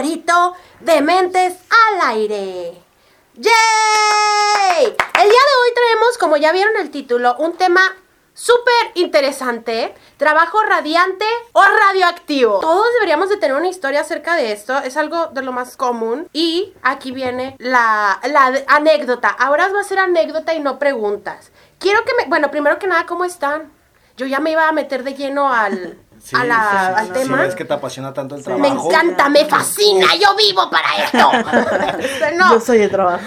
favorito de Mentes al Aire. ¡Yay! El día de hoy traemos, como ya vieron el título, un tema súper interesante, trabajo radiante o radioactivo. Todos deberíamos de tener una historia acerca de esto, es algo de lo más común. Y aquí viene la, la anécdota. Ahora va a ser anécdota y no preguntas. Quiero que me... Bueno, primero que nada, ¿cómo están? Yo ya me iba a meter de lleno al... Sí, a la- sí, sí, al sí, tema. es que te apasiona tanto el Me trabajo. encanta, me fascina, yo vivo para esto. no. Yo soy el trabajo.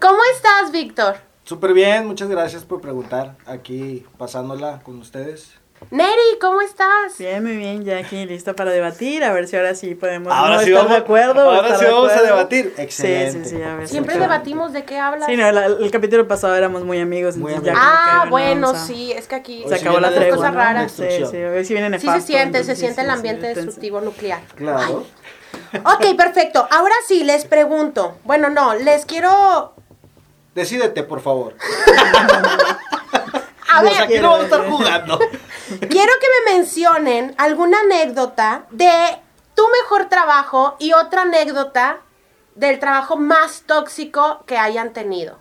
¿Cómo estás, Víctor? Súper bien, muchas gracias por preguntar. Aquí pasándola con ustedes. Neri, ¿cómo estás? Bien, muy bien, ya aquí lista para debatir, a ver si ahora sí podemos Ahora no sí estar vamos- de acuerdo. ahora sí vamos a debatir. Sí, Excelente. sí, sí, a ver si Siempre debatimos de qué hablas. Sí, no, la- el capítulo pasado éramos muy amigos, Muy entonces ya amigos. como que, Ah, bueno, a- sí, es que aquí Se Hoy sí acabó la tregua, cosas raras. Sí, sí, a ver si viene Sí se siente, se siente el sí, ambiente sí, destructivo nuclear. Claro. Ok, perfecto. Ahora sí, les pregunto. Bueno, no, les quiero... Decídete, por favor. A Pues ver, aquí no vamos a estar jugando. Quiero que me mencionen alguna anécdota de tu mejor trabajo y otra anécdota del trabajo más tóxico que hayan tenido.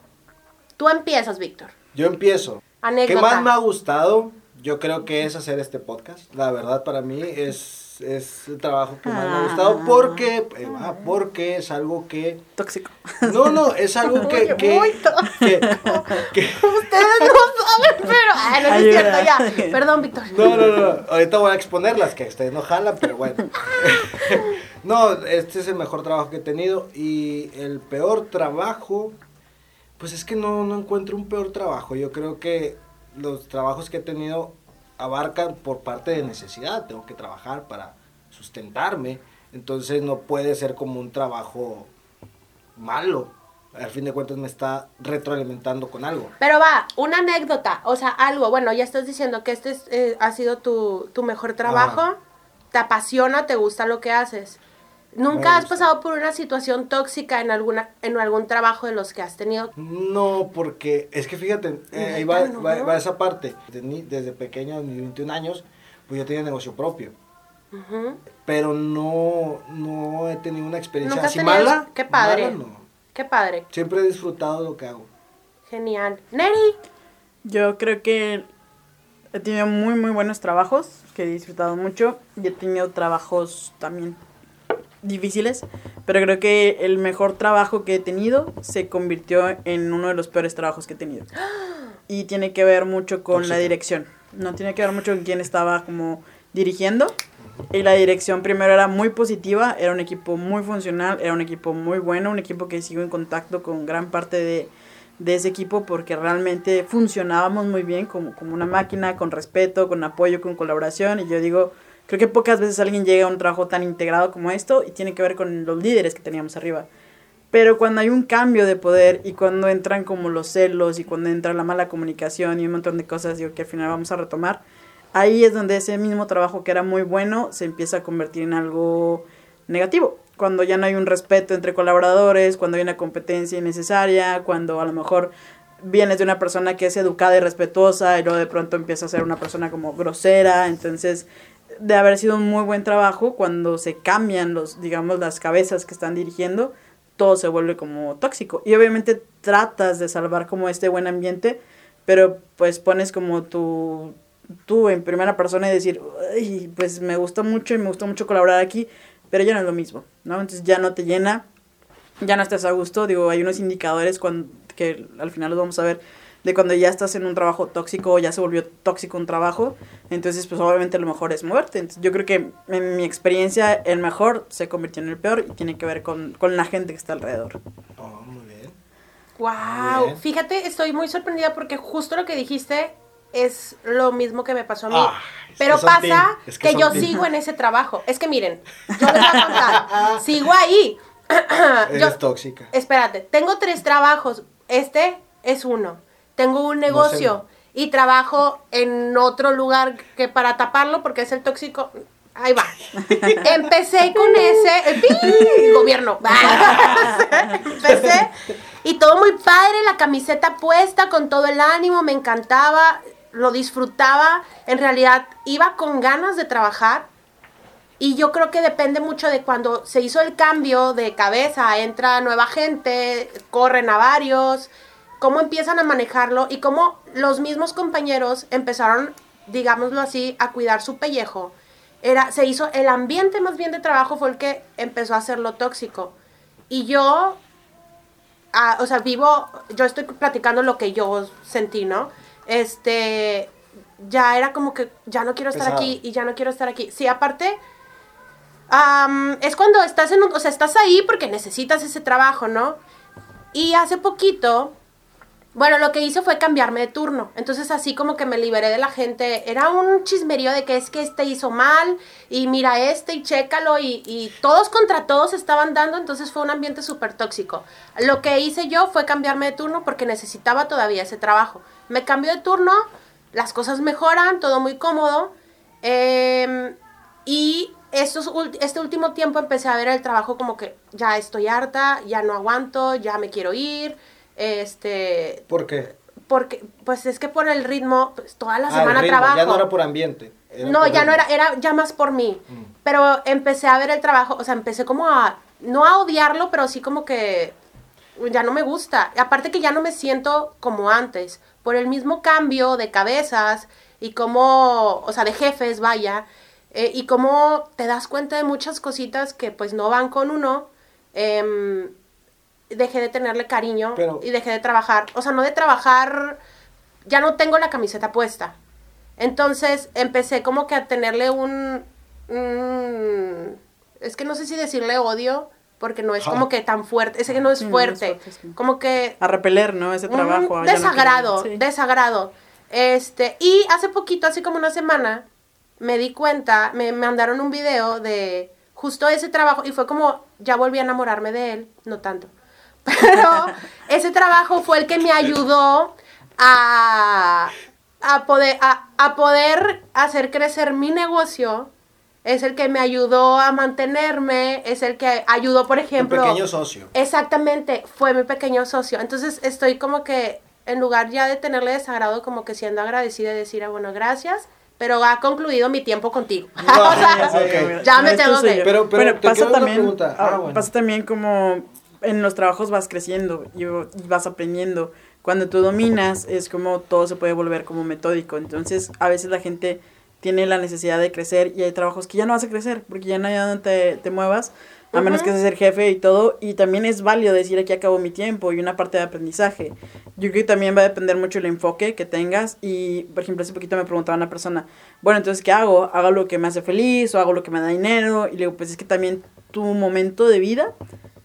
Tú empiezas, Víctor. Yo empiezo. Anécdota. ¿Qué más me ha gustado? Yo creo que es hacer este podcast. La verdad, para mí es, es el trabajo que más me ha Ah. gustado porque, eh, ah, porque es algo que... Tóxico. No, no, es algo que... Que, muy que- que- Ustedes no saben, pero... Ah, no, no es cierto, ya. Perdón, Víctor. No, no, no. Ahorita voy a exponer las que ustedes no jalan, pero bueno. no, este es el mejor trabajo que he tenido. Y el peor trabajo, pues es que no, no encuentro un peor trabajo. Yo creo que los trabajos que he tenido abarcan por parte de necesidad. Tengo que trabajar para sustentarme. Entonces no puede ser como un trabajo malo. Al fin de cuentas me está retroalimentando con algo. Pero va, una anécdota, o sea, algo, bueno, ya estás diciendo que este es, eh, ha sido tu, tu mejor trabajo, te apasiona, te gusta lo que haces. ¿Nunca has pasado por una situación tóxica en alguna en algún trabajo de los que has tenido? No, porque es que fíjate, eh, ahí va, no. va- va esa parte. Desde pequeño, a mis 21 años, pues yo tenía negocio propio. Pero no, no he tenido una experiencia ¿Nunca has así tenido- mala. Qué padre. mala, no. Qué padre, Siempre he disfrutado lo que hago. genial. Neri, Yo creo que he tenido muy, muy buenos trabajos que he disfrutado mucho y he tenido trabajos también difíciles, pero creo que el mejor trabajo que he tenido se convirtió en uno de los peores trabajos que he tenido. Y tiene que ver mucho con la dirección. No tiene que ver mucho con quién estaba como dirigiendo. Y la dirección primero era muy positiva, era un equipo muy funcional, era un equipo muy bueno, un equipo que sigo en contacto con gran parte de, de ese equipo porque realmente funcionábamos muy bien como, como una máquina, con respeto, con apoyo, con colaboración. Y yo digo, creo que pocas veces alguien llega a un trabajo tan integrado como esto y tiene que ver con los líderes que teníamos arriba. Pero cuando hay un cambio de poder y cuando entran como los celos y cuando entra la mala comunicación y un montón de cosas, digo que al final vamos a retomar, ahí es donde ese mismo trabajo que era muy bueno se empieza a convertir en algo negativo. Cuando ya no hay un respeto entre colaboradores, cuando hay una competencia innecesaria, cuando a lo mejor vienes de una persona que es educada y respetuosa y luego de pronto empieza a ser una persona como grosera, entonces de haber sido un muy buen trabajo, cuando se cambian los, digamos, las cabezas que están dirigiendo, todo se vuelve como tóxico. Y obviamente tratas de salvar como este buen ambiente, pero pues pones como tu, tú en primera persona y decir, "Ay, pues me gusta mucho y me gusta mucho colaborar aquí, pero ya no es lo mismo, ¿no? Entonces ya no te llena, ya no estás a gusto, digo, hay unos indicadores cuando, que al final los vamos a ver de cuando ya estás en un trabajo tóxico o ya se volvió tóxico un trabajo, entonces pues obviamente lo mejor es moverte. Entonces, yo creo que en mi experiencia el mejor se convirtió en el peor y tiene que ver con, con la gente que está alrededor. Oh, muy bien. wow. Bien. Fíjate, estoy muy sorprendida porque justo lo que dijiste es lo mismo que me pasó a mí. Ah, Pero que pasa es que yo team. sigo en ese trabajo. Es que miren, yo les voy a contar. sigo ahí. Yo- Eres tóxica. Espérate, tengo tres trabajos. Este es uno. Tengo un negocio y trabajo en otro lugar que para taparlo porque es el tóxico. Ahí va. Empecé con ese. eh. Gobierno. Empecé. Y todo muy padre, la camiseta puesta, con todo el ánimo, me encantaba, lo disfrutaba. En realidad, iba con ganas de trabajar. Y yo creo que depende mucho de cuando se hizo el cambio de cabeza, entra nueva gente, corren a varios, cómo empiezan a manejarlo y cómo los mismos compañeros empezaron, digámoslo así, a cuidar su pellejo. Era, se hizo, el ambiente más bien de trabajo fue el que empezó a hacerlo tóxico. Y yo, ah, o sea, vivo, yo estoy platicando lo que yo sentí, ¿no? Este, ya era como que ya no quiero estar Pesado. aquí y ya no quiero estar aquí. Sí, aparte, am, es cuando estás en un, o sea, estás ahí porque necesitas ese trabajo, ¿no? Y hace poquito, bueno, lo que hice fue cambiarme de turno. Entonces así como que me liberé de la gente. Era un chismerío de que es que este hizo mal y mira este y chécalo y, y todos contra todos estaban dando. Entonces fue un ambiente súper tóxico. Lo que hice yo fue cambiarme de turno porque necesitaba todavía ese trabajo. Me cambió de turno, las cosas mejoran, todo muy cómodo. em, y este último tiempo empecé a ver el trabajo como que ya estoy harta, ya no aguanto, ya me quiero ir. Este, ¿Por qué? porque, pues es que por el ritmo, pues, toda la Ah, semana ritmo, trabajo. Ya no era por ambiente. era No, por ya no era, era ya más por mí. Mm. Pero empecé a ver el trabajo, o sea, empecé como a, no a odiarlo, pero sí como que ya no me gusta. Aparte que ya no me siento como antes, por el mismo cambio de cabezas y como, o sea, de jefes, vaya, eh, y como te das cuenta de muchas cositas que pues no van con uno. em, dejé de tenerle cariño Pero- y dejé de trabajar. O sea, no de trabajar, ya no tengo la camiseta puesta. Entonces empecé como que a tenerle un... un- es que no sé si decirle odio, porque no es Ah. como que tan fuerte, ese que no es Sí, no es fuerte. Como que A repeler, ¿no? Ese trabajo. un no desagrado, quiero- sí. desagrado. Este, y hace poquito, hace como una semana, me di cuenta, me mandaron un video de justo ese trabajo y fue como, ya volví a enamorarme de él, no tanto. Pero ese trabajo fue el que me ayudó a, a, poder, a, a poder hacer crecer mi negocio. Es el que me ayudó a mantenerme, es el que ayudó, por ejemplo... pequeño socio. Exactamente, fue mi pequeño socio. Entonces estoy como que, en lugar ya de tenerle desagrado, como que siendo agradecida y decir, ah, bueno, gracias, pero ha concluido mi tiempo contigo. No, O sea, sí, ok. ya me tengo que. Pero- pero bueno, te pasa también. Ah, ah, bueno. pasa también como en los trabajos vas creciendo y, y vas aprendiendo. Cuando tú dominas es como todo se puede volver como metódico. Entonces a veces la gente tiene la necesidad de crecer y hay trabajos que ya no vas a crecer porque ya no hay a dónde te, te muevas. A menos que seas el jefe y todo, y también es válido decir aquí acabo mi tiempo y una parte de aprendizaje. Yo creo que también va a depender mucho el enfoque que tengas y, por ejemplo, hace poquito me preguntaba una persona, bueno, entonces, ¿qué hago? ¿Hago lo que me hace feliz o hago lo que me da dinero? Y le digo, pues es que también tu momento de vida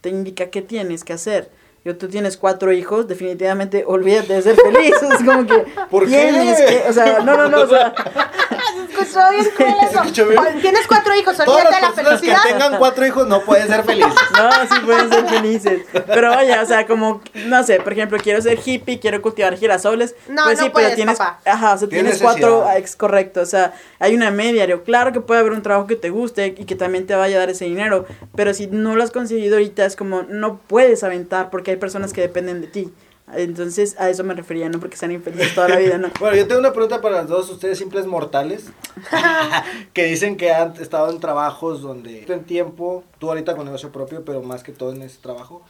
te indica qué tienes que hacer. Yo, tú tienes cuatro hijos, definitivamente olvídate de ser feliz. Es como que ¿Por qué? tienes que, o sea, no, no, no, o sea, escuchó bien cruel eso. Tienes cuatro hijos, olvídate de la personas que felicidad. tengan cuatro hijos no pueden ser felices. No, sí pueden ser felices. Pero vaya, o sea, como, no sé, por ejemplo, quiero ser hippie, quiero cultivar girasoles. No, pues no sí, puedes, pero tienes, papá. ajá, o sea, Tienes tienes cuatro, ex correcto, o sea, hay una media, digo, claro que puede haber un trabajo que te guste y que también te vaya a dar ese dinero, pero si no lo has conseguido ahorita es como, no puedes aventar porque hay personas que dependen de ti. Entonces, a eso me refería, no porque sean infelices toda la vida, no. Bueno, yo tengo una pregunta para los dos, ustedes simples mortales, que dicen que han estado en trabajos donde en tiempo, tú ahorita con negocio propio, pero más que todo en ese trabajo,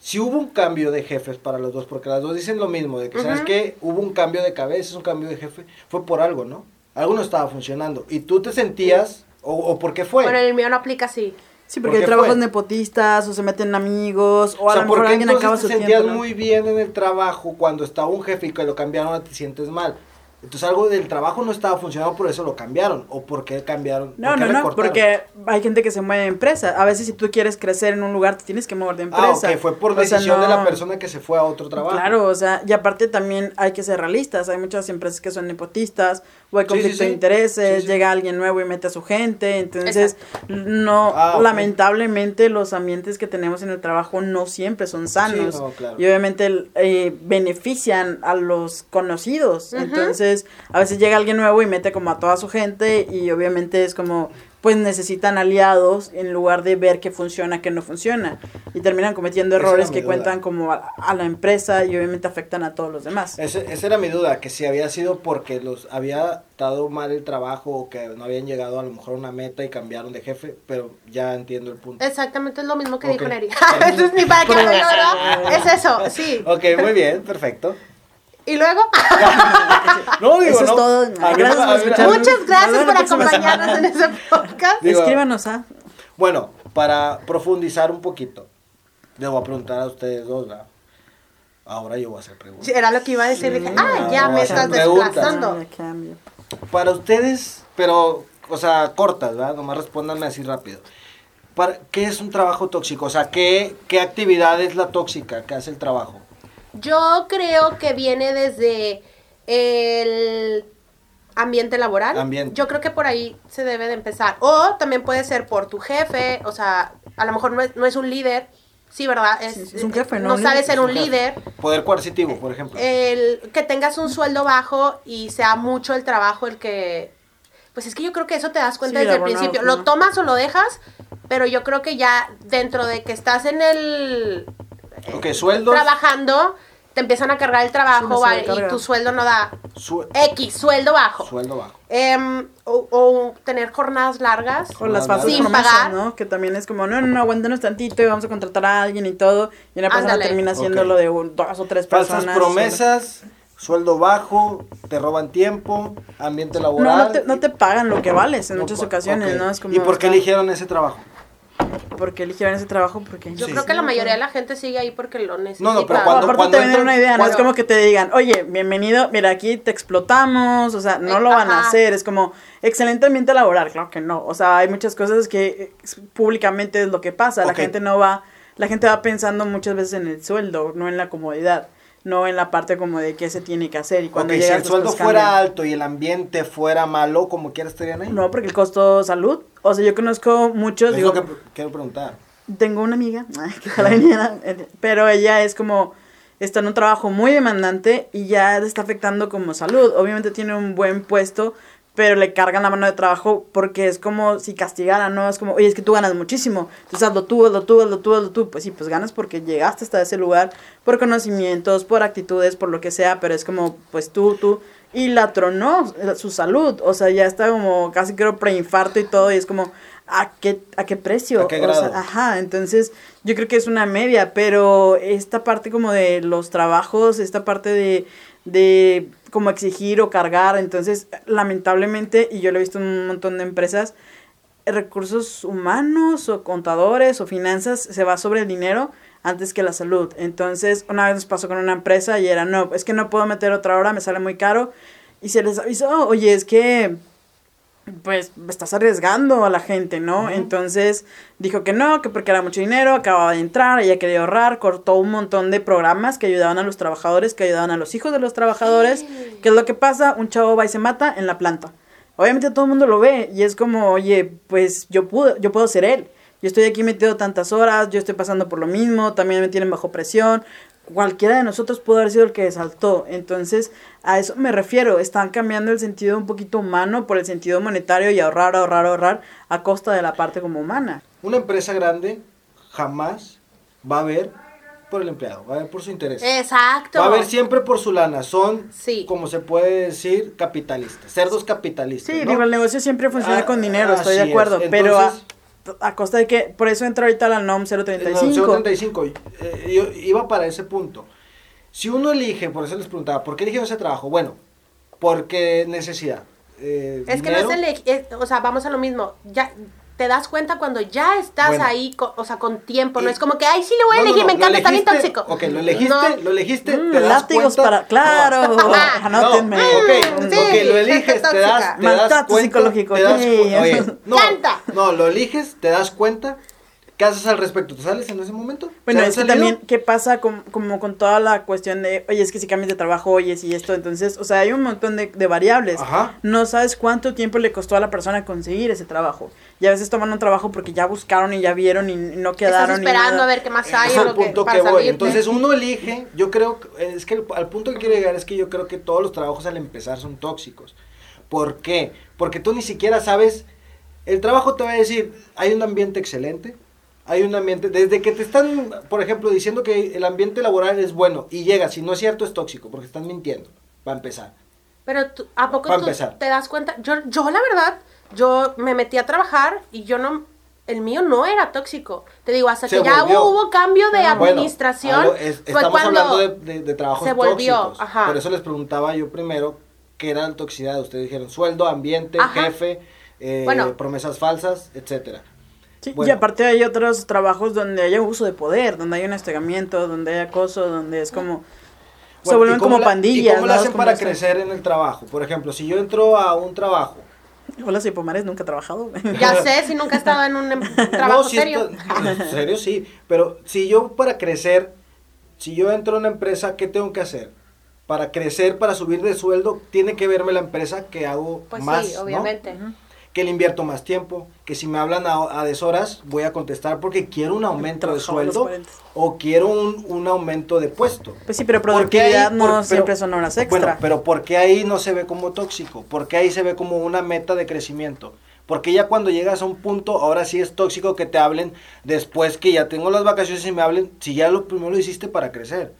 si hubo un cambio de jefes para los dos, porque las dos dicen lo mismo, de que, ¿sabes Ujú. qué? Hubo un cambio de cabeza, un cambio de jefe, fue por algo, ¿no? Algo no estaba funcionando, y tú te sentías, o, o por qué fue. Bueno, el mío no aplica así. Sí, ¿Por porque trabajos fue? nepotistas o se meten amigos o a o sea, lo ¿por mejor alguien acaba te su sentías tiempo. ¿no? muy bien en el trabajo cuando estaba un jefe y que lo cambiaron te sientes mal? Entonces algo del trabajo no estaba funcionando, por eso lo cambiaron. ¿O por qué cambiaron? No, ¿Por qué no, no, recortaron? porque hay gente que se mueve de empresa. A veces si tú quieres crecer en un lugar, te tienes que mover de Ah, empresa. ok, fue por O sea, decisión de la no- persona que se fue a otro trabajo. Claro, o sea, y aparte también hay que ser realistas. Hay muchas empresas que son nepotistas o hay conflicto sí, sí. de intereses, Sí, sí. llega alguien nuevo y mete a su gente. Entonces, no, Ah, lamentablemente los ambientes que tenemos en el trabajo no siempre son sanos. Sí, no, claro. Y obviamente eh, benefician a los conocidos. Entonces, a veces llega alguien nuevo y mete como a toda su gente y obviamente es como, pues necesitan aliados en lugar de ver qué funciona, qué no funciona. Y terminan cometiendo errores que mi cuentan duda. como a, a la empresa y obviamente afectan a todos los demás. Ese- esa era mi duda, que si había sido porque los había dado mal el trabajo o que no habían llegado a lo mejor a una meta y cambiaron de jefe, pero ya entiendo el punto. Exactamente es lo mismo que Ok. dijo Neri. Es. Es eso, sí. Ok, muy bien, perfecto. Y luego, No, digo, Eso es no. todo. Gracias por mí- escuchar. muchas gracias por acompañarnos en ese podcast. Digo- Escríbanos a... Bueno, para profundizar un poquito, le voy a preguntar a ustedes dos, ¿verdad? Ahora yo voy a hacer preguntas. Era lo que iba a decir. Dije, ah, no, ya no, me estás preguntas. desplazando. Ah, cambio. Para ustedes, pero, o sea, cortas, ¿verdad? Nomás respóndanme así rápido. Para, ¿Qué es un trabajo tóxico? O sea, ¿qué, ¿qué actividad es la tóxica que hace el trabajo? Yo creo que viene desde el ambiente laboral. Ambiente. Yo creo que por ahí se debe de empezar. O también puede ser por tu jefe, o sea, a lo mejor no es, no es un líder. Sí, ¿verdad? Es, Sí, es un jefe, ¿no? No sabe ser un líder. Poder coercitivo, por ejemplo. El que tengas un sueldo bajo y sea mucho el trabajo el que... Pues es que yo creo que eso te das cuenta Sí, desde el abonado, principio. Lo tomas o lo dejas, pero yo creo que ya dentro de que estás en el... ok, sueldos. Trabajando, te empiezan a cargar el Sí, trabajo va, y tu sueldo no da su- X, sueldo bajo. sueldo bajo. Em, o, o tener jornadas largas. O las falsas Sin promesas, pagar. ¿no? Que también es como, no, no, no, aguántanos tantito y vamos a contratar a alguien y todo. Y una persona Ándale. termina haciéndolo Ok. de un- dos o tres personas. Falsas promesas, sueldo bajo, te roban tiempo, ambiente No, laboral. no te, no te pagan lo que vales en No, muchas ocasiones, ok. ¿no? Es como, ¿Y por qué eligieron ese trabajo? Porque eligieron ese trabajo porque... Yo Sí. creo que la mayoría de la gente sigue ahí porque lo necesita. No, no, pero cuando- aparte cuando te venden una idea, no es como que te digan, oye, bienvenido, mira, aquí te explotamos, o sea, no lo van a hacer, es como, excelente ambiente laboral, claro que no, o sea, hay muchas cosas que eh, públicamente es lo que pasa, la gente no va, la gente va pensando muchas veces en el sueldo, no en la comodidad, no en la parte como de qué se tiene que hacer y cuando Ok, si llega el sueldo fuera alto y el ambiente fuera malo, como quiera estarían ahí. No, porque el costo salud, o sea, yo conozco muchos, es digo, lo que quiero preguntar. tengo una amiga que ojalá viniera, eh, pero ella es como está en un trabajo muy demandante y ya le está afectando como salud. Obviamente tiene un buen puesto, pero le cargan la mano de trabajo porque es como si castigaran, ¿no? Es como, oye, es que tú ganas muchísimo, entonces hazlo tú, hazlo tú, hazlo tú, hazlo tú. Pues sí, pues ganas porque llegaste hasta ese lugar por conocimientos, por actitudes, por lo que sea, pero es como, pues tú, tú. Y la tronó su salud, o sea, ya está como casi creo preinfarto y todo, y es como, ¿a qué, a qué precio? ¿A qué O sea, grado? Ajá, entonces yo creo que es una media, pero esta parte como de los trabajos, esta parte de, de como exigir o cargar, entonces lamentablemente, y yo lo he visto en un montón de empresas, recursos humanos o contadores o finanzas se va sobre el dinero antes que la salud. Entonces, una vez nos pasó con una empresa y era, no, es que no puedo meter otra hora, me sale muy caro. Y se les avisó, oye, es que pues estás arriesgando a la gente, ¿no? Entonces dijo que no, que porque era mucho dinero, acababa de entrar, ella quería ahorrar, cortó un montón de programas que ayudaban a los trabajadores, que ayudaban a los hijos de los trabajadores. ¿Qué es lo que pasa? Un chavo va y se mata en la planta. Obviamente todo el mundo lo ve y es como, oye, pues yo puedo, yo puedo ser él. Yo estoy aquí metido tantas horas, yo estoy pasando por lo mismo, también me tienen bajo presión. Cualquiera de nosotros pudo haber sido el que saltó. Entonces, a eso me refiero. Están cambiando el sentido un poquito humano por el sentido monetario y ahorrar, ahorrar, ahorrar a costa de la parte como humana. Una empresa grande jamás va a ver por el empleado, va a ver por su interés. Exacto. Va a ver siempre por su lana. Son, Sí. como se puede decir, capitalistas. Cerdos capitalistas. Sí, ¿no? digo, el negocio siempre funciona Ah, con dinero, estoy de acuerdo. es. Pero a, costa de que, por eso entra ahorita la NOM No, 035. 035. Eh, yo iba para ese punto. Si uno elige, por eso les preguntaba, ¿por qué eligió ese trabajo? Bueno, porque necesidad. Eh, Es que no es el, es- o sea, vamos a lo mismo. Ya te das cuenta cuando ya estás Bueno. ahí, co- o sea, con tiempo. No Y- es como que, ay, sí le voy a No, no, elegir, no, me lo encanta, está bien tóxico. Ok, lo elegiste, No. lo elegiste, Mm, te das látigos cuenta- para, claro, No, anótenme. no, ok, Mm, ok, sí, lo gente eliges, te das, te das cuenta, psicológico, te das oye, no, no, lo eliges, te das cuenta, ¿qué haces al respecto? ¿Te sales en ese momento? Bueno, ¿Se han es que también, ¿qué pasa con, como con toda la cuestión de, oye, es que si cambias de trabajo, oye, si esto, entonces, o sea, hay un montón de, de variables. Ajá. No sabes cuánto tiempo le costó a la persona conseguir ese trabajo. Y a veces toman un trabajo porque ya buscaron y ya vieron y no quedaron. Estás esperando a ver qué más hay es el que, punto para que voy. salirte. Entonces uno elige, yo creo, que- es que el- al punto que quiero llegar es que yo creo que todos los trabajos al empezar son tóxicos. ¿Por qué? Porque tú ni siquiera sabes El trabajo te va a decir, hay un ambiente excelente, hay un ambiente, desde que te están, por ejemplo, diciendo que el ambiente laboral es bueno y llegas, si no es cierto, es tóxico, porque están mintiendo, para empezar. Pero tú- ¿a poco tú empezar. te das cuenta? Yo, yo la verdad, yo me metí a trabajar y yo no, el mío no era tóxico. Te digo, hasta Se que ya hubo cambio de Bueno, administración, algo es- fue estamos cuando hablando de, de- de trabajos se volvió, tóxicos. ajá. Por eso les preguntaba yo primero qué era la toxicidad. Ustedes dijeron sueldo, ambiente, Ajá. jefe, eh, Bueno. promesas falsas, etcétera. Sí, Bueno. Y aparte hay otros trabajos donde haya uso de poder, donde hay un estegamiento, donde hay acoso, donde es como... se vuelven ¿y cómo como la- pandillas. ¿Y cómo le ¿no? hacen para crecer en el trabajo? Por ejemplo, si yo entro a un trabajo. Hola, soy Pomares, nunca he trabajado. Ya sé, si nunca he estado en un em- trabajo No, serio. está- en serio sí, pero si yo para crecer, si yo entro a una empresa, ¿qué tengo que hacer? Para crecer, para subir de sueldo, tiene que verme la empresa que hago Pues más, sí, ¿no? Que le invierto más tiempo, que si me hablan a, a deshoras voy a contestar porque quiero un aumento de sueldo 40. o quiero un, un aumento de puesto. Pues sí, pero ¿Por qué ahí- productividad no por- pero- siempre son horas extra. Bueno, pero ¿por qué ahí no se ve como tóxico? ¿Por qué ahí se ve como una meta de crecimiento? Porque ya cuando llegas a un punto, ahora sí es tóxico que te hablen después que ya tengo las vacaciones y me hablen, si ya lo primero lo hiciste para crecer.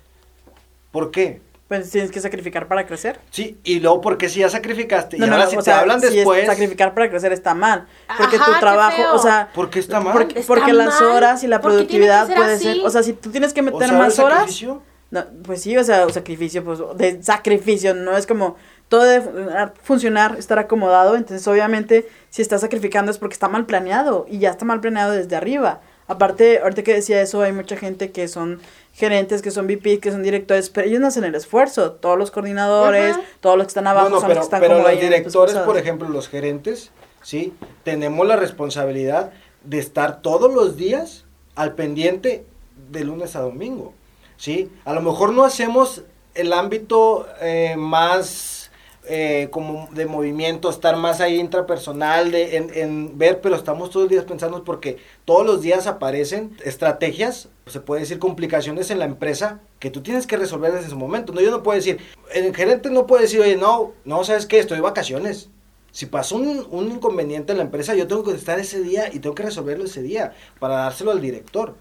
¿Por qué? Pues tienes que sacrificar para crecer. Sí, y luego porque si ya sacrificaste y No, no, ahora no, si o te sea, hablan si es después, sacrificar para crecer está mal. Porque Ajá, tu qué trabajo, feo. o sea, ¿por qué está mal? porque, Está porque las horas y la porque tiene que productividad ser puede así. ser, o sea, si tú tienes que O meter sea, más ¿el horas, sacrificio? no, pues sí, o sea, sacrificio, pues de sacrificio, no es como todo debe fu- funcionar, estar acomodado, entonces obviamente si está sacrificando es porque está mal planeado y ya está mal planeado desde arriba. Aparte, ahorita que decía eso, hay mucha gente que son gerentes, que son VP, que son directores, pero ellos no hacen el esfuerzo. Todos los coordinadores, Ajá. todos los que están abajo No, no, son pero, los que están pero como los directores, por ejemplo, los gerentes, ¿sí? Tenemos la responsabilidad de estar todos los días al pendiente de lunes a domingo, ¿sí? A lo mejor no hacemos el ámbito eh, más eh, como de movimiento, estar más ahí intrapersonal, de, en, en ver, pero estamos todos los días pensando porque todos los días aparecen estrategias, se puede decir complicaciones en la empresa que tú tienes que resolver en ese momento. No, yo no puedo decir, el gerente no puede decir, oye, no, no, ¿sabes qué? Estoy de vacaciones. Si pasó un, un inconveniente en la empresa, yo tengo que estar ese día y tengo que resolverlo ese día para dárselo al director.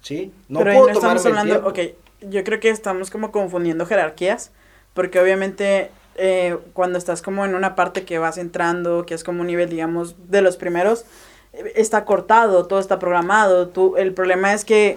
¿Sí? No Pero ahí puedo no estamos tomarme el hablando, tiempo. ok, yo creo que estamos como confundiendo jerarquías, porque obviamente eh, cuando estás como en una parte que vas entrando, que es como un nivel, digamos, de los primeros, eh, está cortado, todo está programado, tú, el problema es que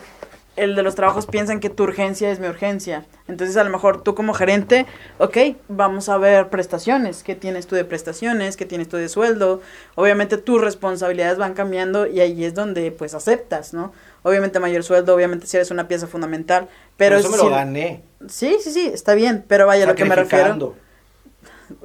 el de los trabajos piensan que tu urgencia es mi urgencia. Entonces, a lo mejor tú como gerente, ok, vamos a ver prestaciones. ¿Qué tienes tú de prestaciones? ¿Qué tienes tú de sueldo? Obviamente tus responsabilidades van cambiando y ahí es donde pues aceptas, ¿no? Obviamente mayor sueldo, obviamente si eres una pieza fundamental, pero Por eso me si- lo gané. Sí, sí, sí, está bien, pero vaya, lo que me refiero.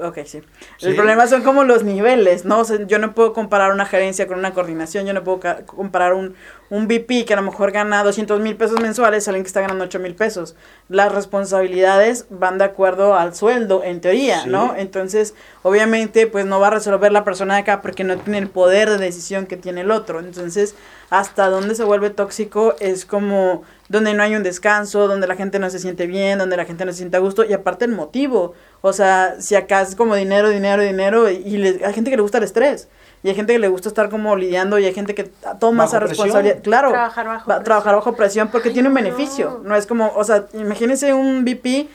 Ok, sí. Sí. El problema son como los niveles, ¿no? O sea, yo no puedo comparar una gerencia con una coordinación, yo no puedo comparar un, un VP que a lo mejor gana 200 mil pesos mensuales a alguien que está ganando 8 mil pesos. Las responsabilidades van de acuerdo al sueldo, en teoría, Sí. ¿no? Entonces, obviamente, pues no va a resolver la persona de acá porque no tiene el poder de decisión que tiene el otro. Entonces, hasta dónde se vuelve tóxico es como donde no hay un descanso, donde la gente no se siente bien, donde la gente no se siente a gusto y aparte el motivo. O sea, si acá es como dinero, dinero, dinero y, y le- hay gente que le gusta el estrés y hay gente que le gusta estar como lidiando y hay gente que toma Bajo esa presión. responsabilidad. Claro, Trabajar bajo va- presión. trabajar bajo presión porque Ay, tiene un no. beneficio. No es como, o sea, imagínense un VP,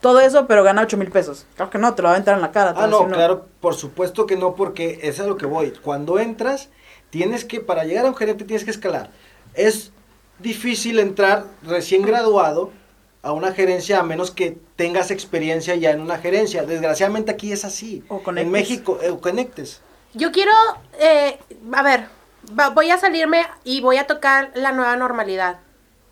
todo eso, pero gana 8 mil pesos. Claro que no, te lo va a entrar en la cara. Ah, no, claro, por supuesto que no, porque eso es a lo que voy. Cuando entras, tienes que, para llegar a un gerente, tienes que escalar. Es difícil entrar recién graduado a una gerencia a menos que tengas experiencia ya en una gerencia. Desgraciadamente aquí es así. O conectes. En México, eh, o conectes. Yo quiero, eh, a ver, va- voy a salirme y voy a tocar la nueva normalidad,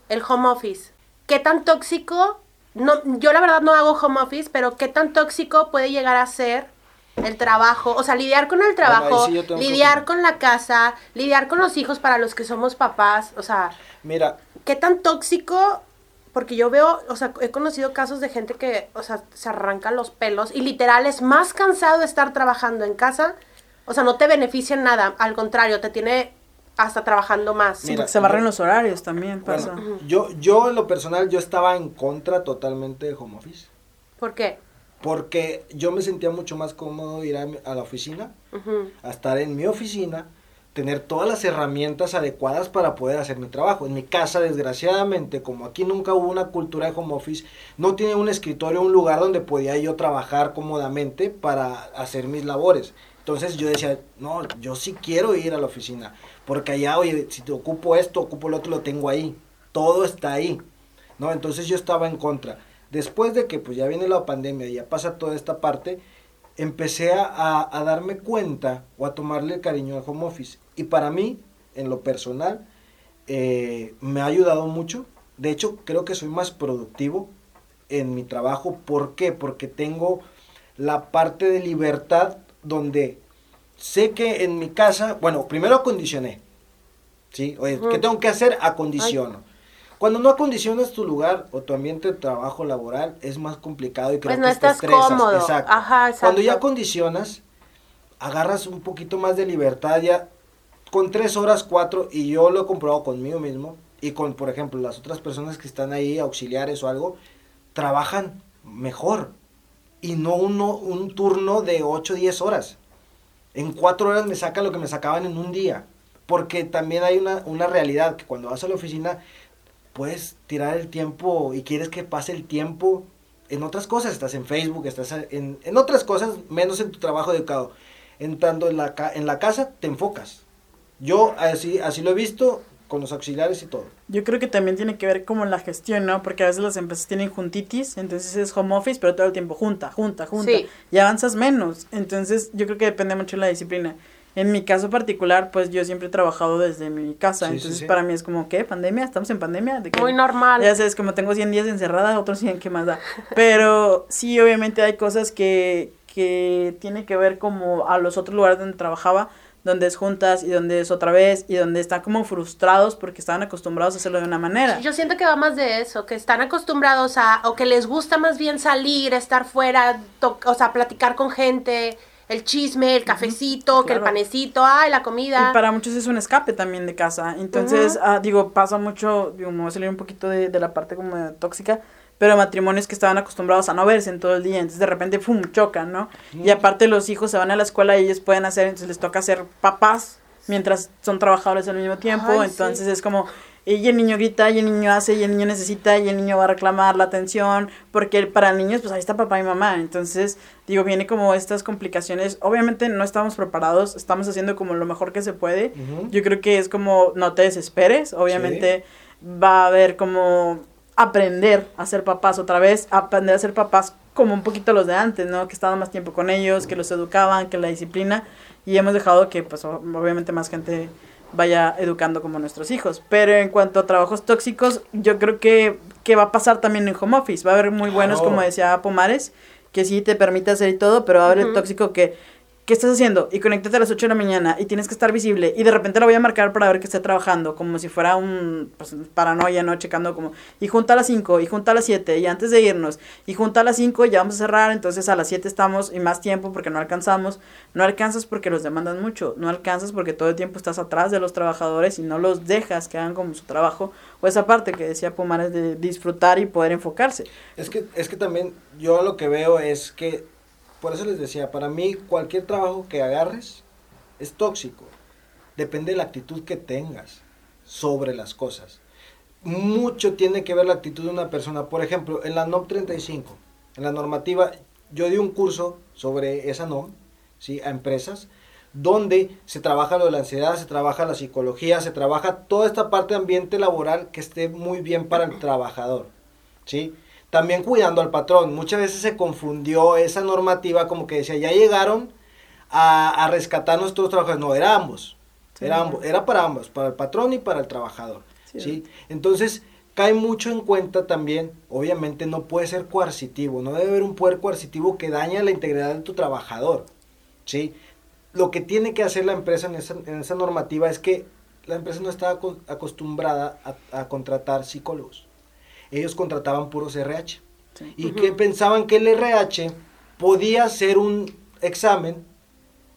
el home office. ¿Qué tan tóxico? No, yo la verdad no hago home office, pero ¿qué tan tóxico puede llegar a ser el trabajo? O sea, lidiar con el trabajo, sí que lidiar con la casa, lidiar con los hijos para los que somos papás, o sea, Mira, ¿qué tan tóxico? Porque yo veo, o sea, he conocido casos de gente que, o sea, se arrancan los pelos y literal es más cansado de estar trabajando en casa. O sea, no te beneficia en nada, al contrario, te tiene hasta trabajando más. Sí, Mira, se barren los horarios también, pasa. bueno, yo, yo en lo personal, yo estaba en contra totalmente de home office. ¿Por qué? Porque yo me sentía mucho más cómodo ir a, la oficina, a estar en mi oficina, tener todas las herramientas adecuadas para poder hacer mi trabajo. En mi casa, desgraciadamente, como aquí nunca hubo una cultura de home office, no tiene un escritorio, un lugar donde podía yo trabajar cómodamente para hacer mis labores. Entonces yo decía, no, yo sí quiero ir a la oficina, porque allá, oye, si te ocupo esto, ocupo lo otro, lo tengo ahí. Todo está ahí. ¿no? Entonces yo estaba en contra. Después de que pues ya viene la pandemia y ya pasa toda esta parte, empecé a, a- darme cuenta o a tomarle el cariño al home office. Y para mí, en lo personal, eh, me ha ayudado mucho. De hecho, creo que soy más productivo en mi trabajo. ¿Por qué? Porque tengo la parte de libertad donde sé que en mi casa, bueno, primero acondicioné. ¿Sí? Oye, ¿qué tengo que hacer? Acondiciono. Cuando no acondicionas tu lugar o tu ambiente de trabajo laboral es más complicado y creo Pues no que te estás estresas. cómodo. Exacto. Ajá, exacto. Cuando ya acondicionas, agarras un poquito más de libertad ya con tres horas, cuatro, y yo lo he comprobado conmigo mismo y con, por ejemplo, las otras personas que están ahí, auxiliares o algo, trabajan mejor y no uno, un turno de 8 o 10 horas. En cuatro horas me sacan lo que me sacaban en un día. Porque también hay una, una realidad que cuando vas a la oficina puedes tirar el tiempo y quieres que pase el tiempo en otras cosas. Estás en Facebook, estás en, en otras cosas, menos en tu trabajo educado. Entrando en la, en la casa, te enfocas. Yo así, así lo he visto con los auxiliares y todo. Yo creo que también tiene que ver como la gestión, ¿no? Porque a veces las empresas tienen juntitis, entonces es home office, pero todo el tiempo junta, junta, junta. Sí. Y avanzas menos. Entonces yo creo que depende mucho de la disciplina. En mi caso particular, pues yo siempre he trabajado desde mi casa, Sí, entonces sí. para mí es como, ¿qué? ¿Pandemia? ¿Estamos en pandemia? ¿De qué? Muy normal. Ya sabes, como tengo 100 días encerrada, otros 100, ¿qué más da? Pero sí, obviamente hay cosas que, que tiene que ver como a los otros lugares donde trabajaba, donde es juntas y donde es otra vez y donde están como frustrados porque estaban acostumbrados a hacerlo de una manera. Yo siento que va más de eso, que están acostumbrados a, o que les gusta más bien salir, estar fuera, to- o sea, platicar con gente, el chisme, el cafecito, que el panecito, ay, la comida. Y para muchos es un escape también de casa. Entonces, ah, digo, pasa mucho, digo, me voy a salir un poquito de, de la parte como de tóxica, pero matrimonios que estaban acostumbrados a no verse en todo el día, entonces de repente, ¡pum!, chocan, ¿no? Y aparte los hijos se van a la escuela y ellos pueden hacer, entonces les toca ser papás mientras son trabajadores al mismo tiempo, Ay, sí. entonces es como, y el niño grita, y el niño hace, y el niño necesita, y el niño va a reclamar la atención, porque para niños, pues ahí está papá y mamá, entonces, digo, viene como estas complicaciones, obviamente no estamos preparados, estamos haciendo como lo mejor que se puede, Ujú. yo creo que es como no te desesperes, obviamente va a haber como aprender a ser papás otra vez, aprender a ser papás como un poquito los de antes, ¿no? Que estaban más tiempo con ellos, que los educaban, que la disciplina y hemos dejado que pues obviamente más gente vaya educando como nuestros hijos. Pero en cuanto a trabajos tóxicos, yo creo que, que va a pasar también en home office. Va a haber muy buenos, como decía Pomares, que sí te permite hacer y todo, pero va a haber el tóxico que ¿qué estás haciendo? Y conéctate a las 8 de la mañana y tienes que estar visible y de repente lo voy a marcar para ver que esté trabajando, como si fuera un pues, paranoia, ¿no? Checando como, y junta a las 5, y junta a las 7, y antes de irnos, y junta a las 5 ya vamos a cerrar, entonces a las 7 estamos y más tiempo porque no alcanzamos, no alcanzas porque los demandan mucho, no alcanzas porque todo el tiempo estás atrás de los trabajadores y no los dejas que hagan como su trabajo, o esa parte que decía Pumares de disfrutar y poder enfocarse. Es que, es que también yo lo que veo es que, por eso les decía, para mí cualquier trabajo que agarres es tóxico. Depende de la actitud que tengas sobre las cosas. Mucho tiene que ver la actitud de una persona. Por ejemplo, en la NOM 35, en la normativa, yo di un curso sobre esa NOM, ¿sí? A empresas, donde se trabaja lo de la ansiedad, se trabaja la psicología, se trabaja toda esta parte de ambiente laboral que esté muy bien para el trabajador, ¿sí? También cuidando al patrón. Muchas veces se confundió esa normativa como que decía, ya llegaron a, a rescatar nuestros trabajadores. No, era ambos. Sí. Era, ambos, era para ambos, para el patrón y para el trabajador. Sí. ¿sí? Entonces, cae mucho en cuenta también, obviamente no puede ser coercitivo, no debe haber un poder coercitivo que daña la integridad de tu trabajador. ¿sí? Lo que tiene que hacer la empresa en esa, en esa normativa es que la empresa no acos- acostumbrada a, a contratar psicólogos. Ellos contrataban puros RH. Sí. Y que pensaban que el RH podía ser un examen,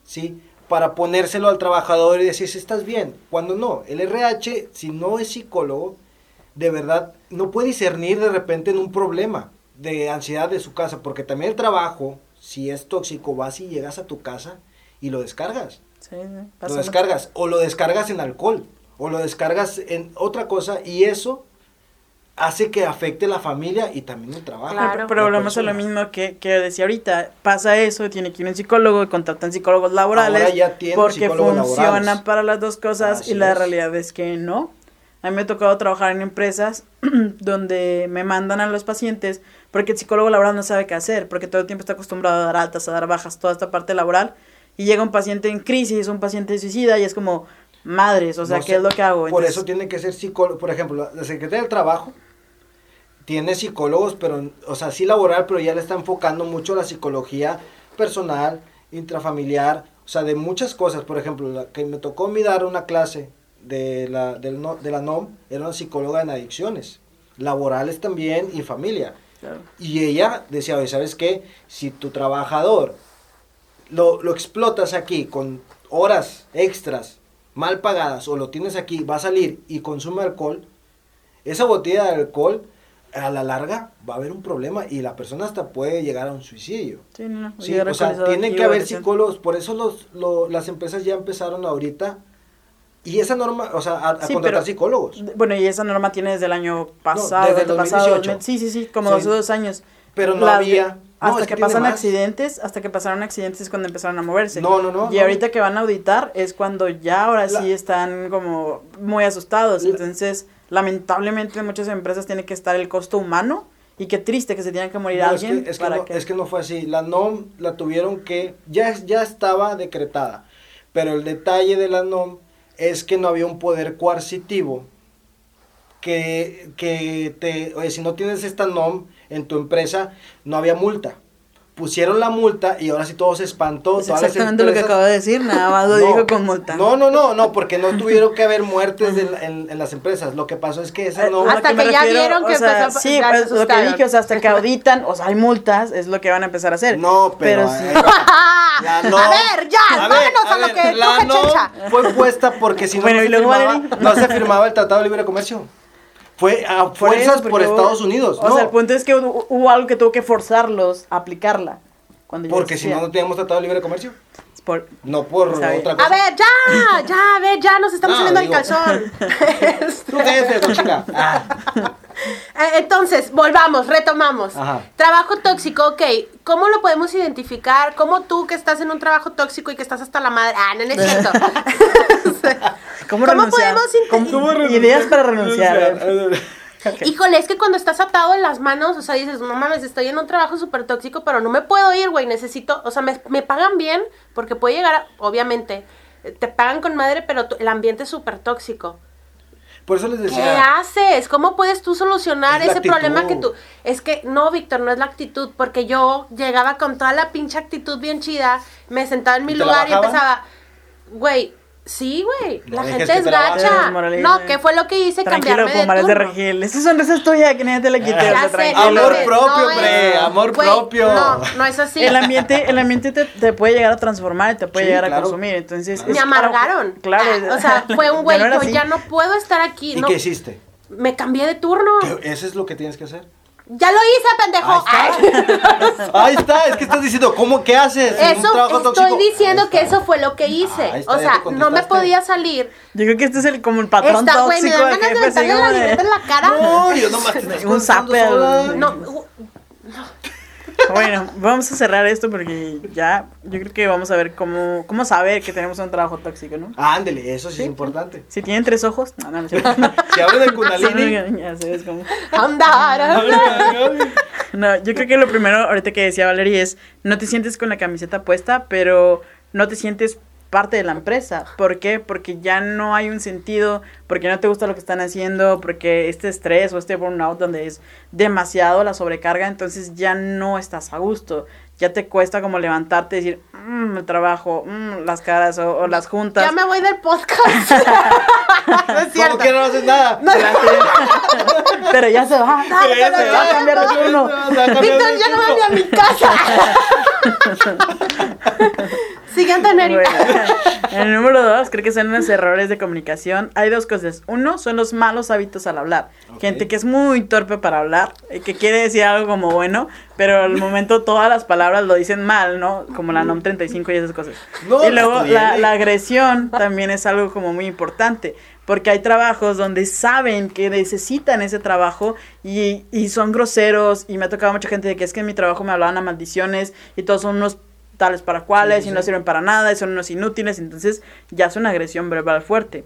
¿sí? Para ponérselo al trabajador y decir si estás bien. Cuando no, el RH, si no es psicólogo, de verdad no puede discernir de repente en un problema. de ansiedad de su casa, porque también el trabajo, si es tóxico, vas y llegas a tu casa y lo descargas. Sí, sí, Lo descargas, o lo descargas en alcohol, o lo descargas en otra cosa, y eso hace que afecte la familia y también el trabajo. Claro. Pero, pero La volvemos a lo mismo que, que decía ahorita. Pasa eso, tiene que ir un psicólogo, contratan psicólogos laborales. Ahora ya tienen porque funcionan laborales. para las dos cosas Así y la es. realidad es que no. A mí me ha tocado trabajar en empresas donde me mandan a los pacientes porque el psicólogo laboral no sabe qué hacer, porque todo el tiempo está acostumbrado a dar altas, a dar bajas, toda esta parte laboral. Y llega un paciente en crisis, un paciente suicida y es como, madres, o sea, No ¿qué sé, es lo que hago? Por Entonces, eso tiene que ser psicólogo. Por ejemplo, la- la Secretaría del Trabajo tiene psicólogos, pero, o sea, sí laboral, pero ya le está enfocando mucho la psicología personal, intrafamiliar, o sea, de muchas cosas. Por ejemplo, la que me tocó mí dar una clase de la, del no- de la NOM, era una psicóloga en adicciones, laborales también y familia. claro. Y ella decía, oye, ¿sabes qué? Si tu trabajador lo, lo explotas aquí con horas extras mal pagadas o lo tienes aquí, va a salir y consume alcohol, esa botella de alcohol a la larga va a haber un problema y la persona hasta puede llegar a un suicidio. Sí, no, no, Sí, o sea, tienen que haber psicólogos, por eso los, lo- las empresas ya empezaron ahorita y esa norma, o sea, a, a Sí, contratar pero- psicólogos. Bueno, y esa norma tiene desde el año pasado, desde el antepasado, 2018. sí, sí, sí, como Sí. hace dos años. Pero no había. No, Hasta es que, pasan más. accidentes, hasta que pasaron accidentes es cuando empezaron a moverse. No, no, no, Y no. ahorita que van a auditar es cuando ya ahora La- sí están como muy asustados. La- Entonces, lamentablemente en muchas empresas tiene que estar el costo humano y qué triste que se tenga que morir No, alguien es, que, es, que para no, que... es que no fue así. La NOM la tuvieron que. Ya, ya estaba decretada. Pero el detalle de la NOM es que no había un poder coercitivo que, que te. Oye, si no tienes esta NOM en tu empresa, no había multa. Pusieron la multa y ahora sí todo se espantó. Es todas las exactamente lo que empresas- acabo de decir, nada más lo No, digo con multa. No, no, no, no, porque no tuvieron que haber muertes la- en, en las empresas. Lo que pasó es que esa Eh, a lo Hasta que ya vieron o que sea, empezó a- Sí, pues, lo que dije, o sea, hasta que auditan, o sea, hay multas, es lo que van a empezar a hacer. No, pero. sí. eh, La a NOM- ver, ya, a ver, a, a lo ver, que la Chencha. fue puesta porque si no, Bueno, no, y se firmaba, no se firmaba el Tratado de Libre Comercio. Fue a Por fuerzas por, Estados Unidos. O no, sea, el punto es que hubo algo que tuvo que forzarlos a aplicarla. Cuando porque si no, no teníamos Tratado de Libre Comercio. Por- No por otra cosa. A ver, ya, ya, a ver, ya nos estamos No, subiendo digo- el calzón. Tú cállate, cochina. Ah, Eh, Entonces, volvamos, retomamos. Ajá. Trabajo tóxico, ok. ¿Cómo lo podemos identificar? ¿Cómo tú que estás en un trabajo tóxico y que estás hasta la madre? Ah, no, no es cierto. ¿Cómo, ¿Cómo podemos int- ¿Cómo- Ideas para renunciar. Híjole, es que cuando estás atado en las manos, o sea, dices, no mames, estoy en un trabajo súper tóxico, pero no me puedo ir, güey, necesito, o sea, me, me pagan bien, porque puede llegar, a- obviamente, eh, te pagan con madre, pero el ambiente es súper tóxico. Por eso les ¿Qué decía. haces? ¿Cómo puedes tú solucionar Es ese problema que tú... Es que, no, Víctor, no es la actitud, porque yo llegaba con toda la pinche actitud bien chida, me sentaba en mi ¿Y te la lugar y empezaba, güey, sí, güey, No la gente es gacha. No, ¿qué fue lo que hice? Tranquilo, Cambiarme de Pumares de turno. Regil. Esa sonrisa es tuya, que nadie te la quite. o sea. Amor propio, no hombre, es- amor propio. No, no es así. El ambiente, el ambiente te, te puede llegar a transformar y te puede Sí, llegar a consumir. Entonces, Me es- amargaron. Claro. Ah, o sea, fue un güey, Ya no era yo ya no puedo estar aquí. ¿Y no, qué hiciste? Me cambié de turno. Eso es lo que tienes que hacer. Ya lo hice, pendejo. Ahí está. Ahí está, es que estás diciendo, ¿cómo qué haces? Eso trabajo estoy tóxico? diciendo que está. eso fue lo que hice. Está, o sea, no me podía salir. Yo creo que este es el, como el patrón Esta, güey, me tóxico dan ganas de meterle la libreta en la cara. No, yo nomás te estoy Un zape. No, u- Bueno, vamos a cerrar esto porque ya yo creo que vamos a ver cómo, cómo saber que tenemos un trabajo tóxico, ¿no? Ándele, eso sí, es importante. Si tienen tres ojos, no, no, no. Si hablo de Kundalini. ya sabes cómo. andar. No, yo creo que lo primero, ahorita que decía Valerie, es no te sientes con la camiseta puesta, pero no te sientes parte de la empresa. ¿Por qué? Porque ya no hay un sentido, porque no te gusta lo que están haciendo, porque este estrés o este burnout donde es demasiado la sobrecarga, entonces ya no estás a gusto. Ya te cuesta como levantarte y decir, mmm, el trabajo, mm, las caras o, o las juntas. Ya me voy del podcast. no es Como cierto. que no haces nada. Pero ya se va. Pero ya se va a cambiar de turno. Víctor, ya no voy a mi casa. Siguiente, Neri. Bueno, El número dos, creo que son los errores de comunicación. Hay dos cosas. Uno, son los malos hábitos al hablar. Ok. Gente que es muy torpe para hablar, eh, que quiere decir algo como bueno, pero al momento todas las palabras lo dicen mal, ¿no? Como la NOM 35 y esas cosas. No, y luego estudié la, la agresión también es algo como muy importante. Porque hay trabajos donde saben que necesitan ese trabajo y, y son groseros. Y me ha tocado mucha gente de que es que en mi trabajo me hablaban a maldiciones y todos son unos tales para cuales Sí, sí, y no sirven para nada y son unos inútiles. Entonces ya es una agresión verbal fuerte.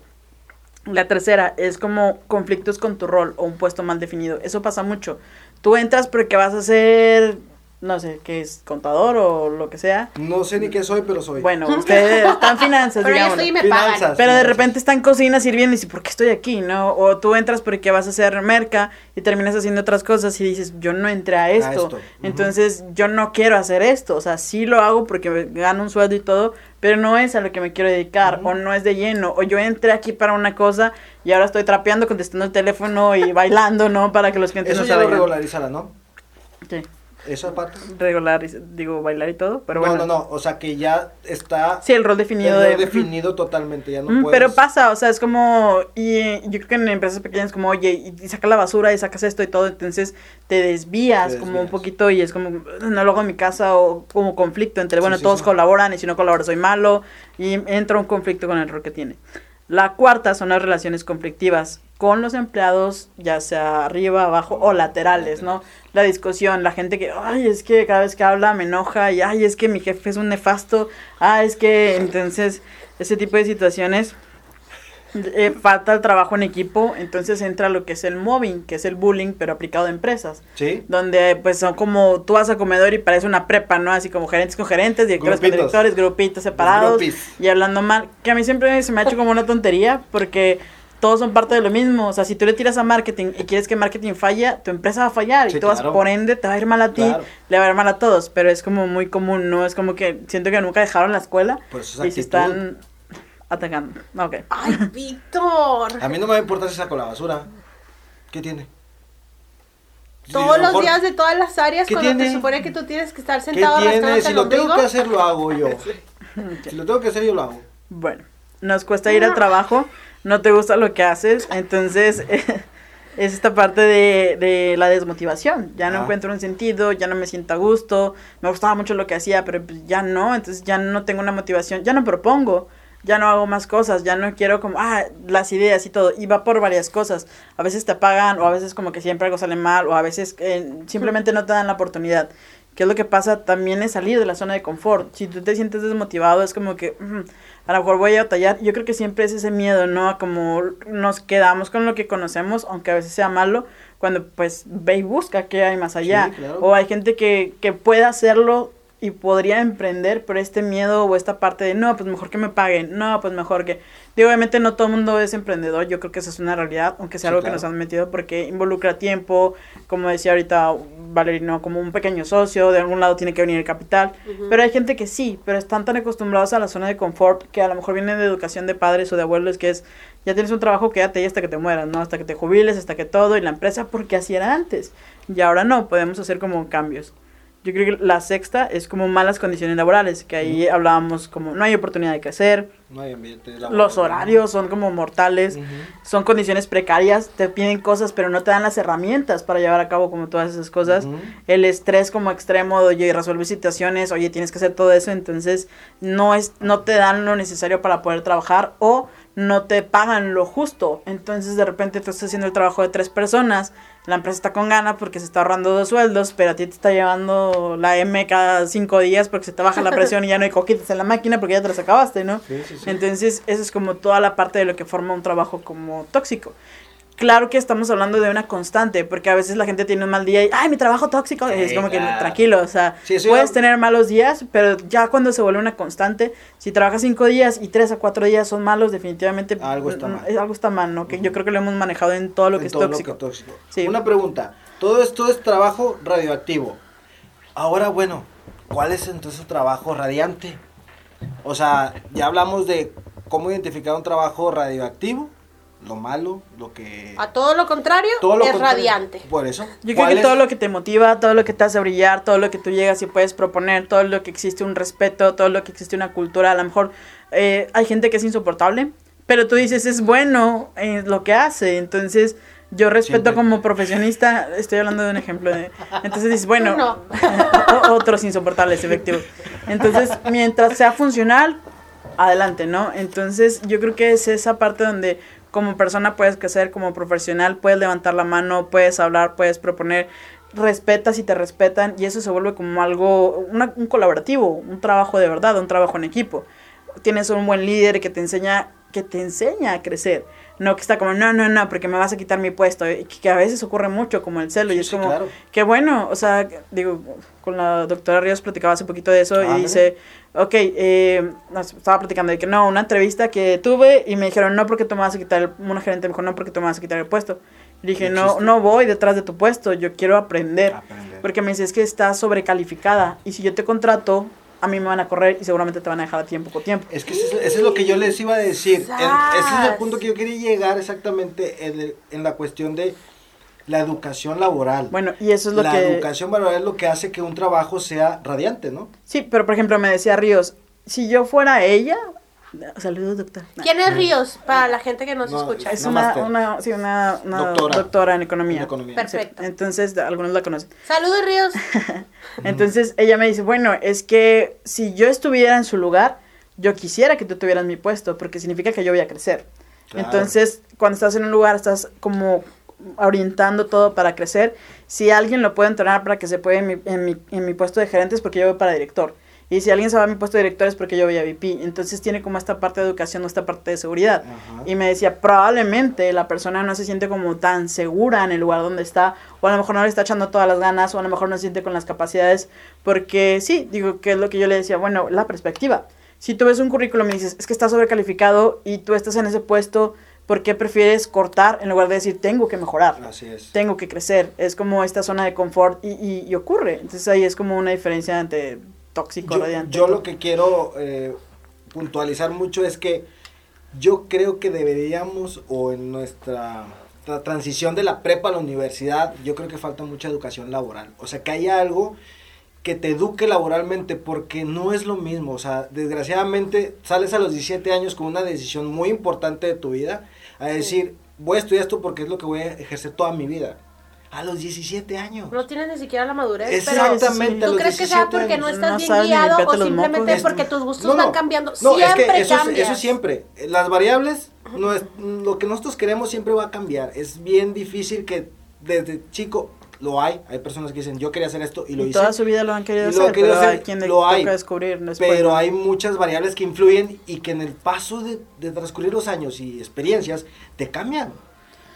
La tercera es como conflictos con tu rol o un puesto mal definido. Eso pasa mucho. Tú entras porque vas a ser, no sé, que es contador o lo que sea. No sé ni qué soy, pero soy. Bueno, ustedes están finanzas, Pero digamos. estoy y me Finanzas. pagan. Pero de finanzas. repente está en cocina sirviendo y dices, ¿por qué estoy aquí? ¿No? O tú entras porque vas a hacer merca y terminas haciendo otras cosas y dices, yo no entré a esto. Entonces, yo no quiero hacer esto. O sea, sí lo hago porque me gano un sueldo y todo, pero no es a lo que me quiero dedicar. O no es de lleno. O yo entré aquí para una cosa y ahora estoy trapeando, contestando el teléfono y bailando, ¿no? Para que los clientes Eso no ya se lo ¿no? Sí. Esa parte. Regular, digo, bailar y todo, pero no, bueno. no, no. O sea que ya está Sí, el rol definido el rol de... definido totalmente. Ya no Mm, puedes. Pero pasa, o sea, es como, y yo creo que en empresas pequeñas como, oye, y, saca la basura y sacas esto y todo, entonces te desvías, Te como un poquito y es como, no lo hago en mi casa o como conflicto entre, Sí, bueno, sí, todos sí. colaboran y si no colaboro soy malo y entra un conflicto con el rol que tiene. La cuarta son las relaciones conflictivas con los empleados, ya sea arriba, abajo o laterales, ¿no? La discusión, la gente que, ay, es que cada vez que habla me enoja y, ay, es que mi jefe es un nefasto, ah, es que, entonces, ese tipo de situaciones eh, falta el trabajo en equipo, entonces entra lo que es el mobbing, que es el bullying, pero aplicado a empresas. Sí. Donde pues son como tú vas a comedor y parece una prepa, ¿no? Así como gerentes con gerentes, directores con Grupitos. directores, grupitos separados y hablando mal. Que a mí siempre se me ha hecho como una tontería porque todos son parte de lo mismo. O sea, si tú le tiras a marketing y quieres que marketing falla, tu empresa va a fallar Sí, y tú vas, por ende te va a ir mal a ti, Claro. le va a ir mal a todos. Pero es como muy común, ¿no? Es como que siento que nunca dejaron la escuela Por eso y se están atacando. Ok. Ay, Víctor. A mí no me va a importar si saco la basura. ¿Qué tiene? Todos lo los días de todas las áreas, ¿Qué cuando te tiene? supone que tú tienes que estar ¿Qué sentado tiene? rascándote Si lo tengo ombligo. que hacer, lo hago yo. Si lo tengo que hacer, yo lo hago. Bueno, nos cuesta ir al trabajo, no te gusta lo que haces, entonces es esta parte de, de la desmotivación. Ya no Ah. encuentro un sentido, ya no me siento a gusto, me gustaba mucho lo que hacía, pero pues ya no, entonces ya no tengo una motivación, ya no propongo, ya no hago más cosas, ya no quiero como, ah, las ideas y todo, y va por varias cosas. A veces te pagan, o a veces como que siempre algo sale mal, o a veces eh, simplemente no te dan la oportunidad. ¿Qué es lo que pasa? También es salir de la zona de confort. Si tú te sientes desmotivado, es como que "Mm, a lo mejor voy a batallar. Yo creo que siempre es ese miedo, ¿no? A como nos quedamos con lo que conocemos, aunque a veces sea malo, cuando pues ve y busca qué hay más allá. Sí, claro. O hay gente que, que puede hacerlo y podría emprender, pero este miedo o esta parte de, no, pues mejor que me paguen, no, pues mejor que... Digo, obviamente no todo el mundo es emprendedor, yo creo que eso es una realidad, aunque sea Sí, algo claro. que nos han metido porque involucra tiempo, como decía ahorita Valerino, como un pequeño socio, de algún lado tiene que venir el capital, pero hay gente que sí, pero están tan acostumbrados a la zona de confort que a lo mejor viene de educación de padres o de abuelos que es, ya tienes un trabajo, quédate ahí hasta que te mueras, ¿no? Hasta que te jubiles, hasta que todo, y la empresa, porque así era antes, y ahora no, podemos hacer como cambios. Yo creo que la sexta es como malas condiciones laborales, que ahí hablábamos como no hay oportunidad de crecer, No hay ambiente laboral. los horarios son como mortales, Ujú. son condiciones precarias, te piden cosas pero no te dan las herramientas para llevar a cabo como todas esas cosas. Ujú. El estrés como extremo, de, oye, resolver situaciones, oye, tienes que hacer todo eso, entonces no es no te dan lo necesario para poder trabajar o no te pagan lo justo. Entonces de repente tú estás haciendo el trabajo de tres personas, la empresa está con gana porque se está ahorrando dos sueldos, pero a ti te está llevando la M cada cinco días porque se te baja la presión y ya no hay coquitas en la máquina porque ya te las acabaste, ¿no? Sí, sí, sí. Entonces, eso es como toda la parte de lo que forma un trabajo como tóxico. Claro que estamos hablando de una constante, porque a veces la gente tiene un mal día y, ay, mi trabajo tóxico, es como que tranquilo, o sea, Sí, puedes tener malos días, pero ya cuando se vuelve una constante, si trabajas cinco días y tres a cuatro días son malos, definitivamente Algo está mal. es- algo está mal, ¿no? Que yo creo que lo hemos manejado en todo lo que es todo tóxico. Lo que tóxico. Sí. Una pregunta. Todo esto es trabajo radioactivo. Ahora, bueno, ¿cuál es entonces su trabajo radiante? O sea, ya hablamos de cómo identificar un trabajo radioactivo, lo malo, lo que... A todo lo contrario, todo lo es contrario. radiante. Por eso. Yo creo ¿cuál que es? todo lo que te motiva, todo lo que te hace brillar, todo lo que tú llegas y puedes proponer, todo lo que existe un respeto, todo lo que existe una cultura, a lo mejor eh, hay gente que es insoportable, pero tú dices es bueno en lo que hace, entonces yo respeto Siempre. como profesionista, estoy hablando de un ejemplo de, entonces dices bueno, No. otros insoportables, efectivos. Entonces, mientras sea funcional, adelante, ¿no? Entonces, yo creo que es esa parte donde como persona puedes crecer, como profesional puedes levantar la mano, puedes hablar, puedes proponer, respetas y te respetan y eso se vuelve como algo, una- un colaborativo, un trabajo de verdad, un trabajo en equipo. Tienes un buen líder que te enseña que te enseña a crecer, no que está como no, no, no, porque me vas a quitar mi puesto, y que a veces ocurre mucho como el celo y es sí, como claro. que bueno, o sea, digo, con la doctora Ríos platicaba hace poquito de eso y dice, ok, eh, estaba platicando de que no, una entrevista que tuve y me dijeron, no porque tú me vas a quitar, el, una gerente me dijo, no porque tú me vas a quitar el puesto. Y dije, No no voy detrás de tu puesto, yo quiero aprender. Aprender. Porque me dice, es que estás sobrecalificada y si yo te contrato, a mí me van a correr y seguramente te van a dejar a ti en poco tiempo. Es que ese es, ese es lo que yo les iba a decir. Ese es el punto que yo quería llegar exactamente en, en la cuestión de la educación laboral. Bueno, y eso es lo la que... educación laboral es lo que hace que un trabajo sea radiante, ¿no? Sí, pero por ejemplo me decía Ríos, si yo fuera ella... Saludos, doctor. ¿Quién es Ríos? Para la gente que nos No, escucha. Es una, una, sí, una, una Doctora. doctora. en economía. En economía. Perfecto. Sí, entonces, algunos la conocen. Saludos, Ríos. Entonces, ella me dice, bueno, es que si yo estuviera en su lugar, yo quisiera que tú tuvieras mi puesto, porque significa que yo voy a crecer. Claro. Entonces, cuando estás en un lugar, estás como orientando todo para crecer. Si alguien lo puede entrenar para que se pueda en mi, en mi, en mi puesto de gerente es porque yo voy para director. Y si alguien se va a mi puesto de director es porque yo voy a VP. Entonces tiene como esta parte de educación o esta parte de seguridad. Ajá. Y me decía, probablemente la persona no se siente como tan segura en el lugar donde está, o a lo mejor no le está echando todas las ganas, o a lo mejor no se siente con las capacidades, porque sí, digo, que es lo que yo le decía, bueno, la perspectiva. Si tú ves un currículum y dices, es que estás sobrecalificado y tú estás en ese puesto, ¿por qué prefieres cortar en lugar de decir, tengo que mejorar? Así es. Tengo que crecer. Es como esta zona de confort y, y, y ocurre. Entonces ahí es como una diferencia entre tóxico, Yo, radiante. yo lo que quiero eh, puntualizar mucho es que yo creo que deberíamos, o en nuestra tra- transición de la prepa a la universidad, yo creo que falta mucha educación laboral. O sea, que haya algo que te eduque laboralmente, porque no es lo mismo. O sea, desgraciadamente sales a los 17 años con una decisión muy importante de tu vida, a decir, voy a estudiar esto porque es lo que voy a ejercer toda mi vida. A los 17 años. No tienes ni siquiera la madurez. Pero Exactamente, a ¿Tú los crees que sea 17 porque años. no estás No bien guiado o simplemente mocos. porque tus gustos No, no. van cambiando? No, siempre es que eso, es- cambias. eso siempre. Las variables, no es, lo que nosotros queremos siempre va a cambiar. Es bien difícil que desde chico lo hay. Hay personas que dicen, yo quería hacer esto y lo y hice. toda su vida lo han querido Y lo hacer, querido pero hacer, hay quien lo hay, descubrir después. Pero hay muchas variables que influyen y que en el paso de, de transcurrir los años y experiencias te cambian.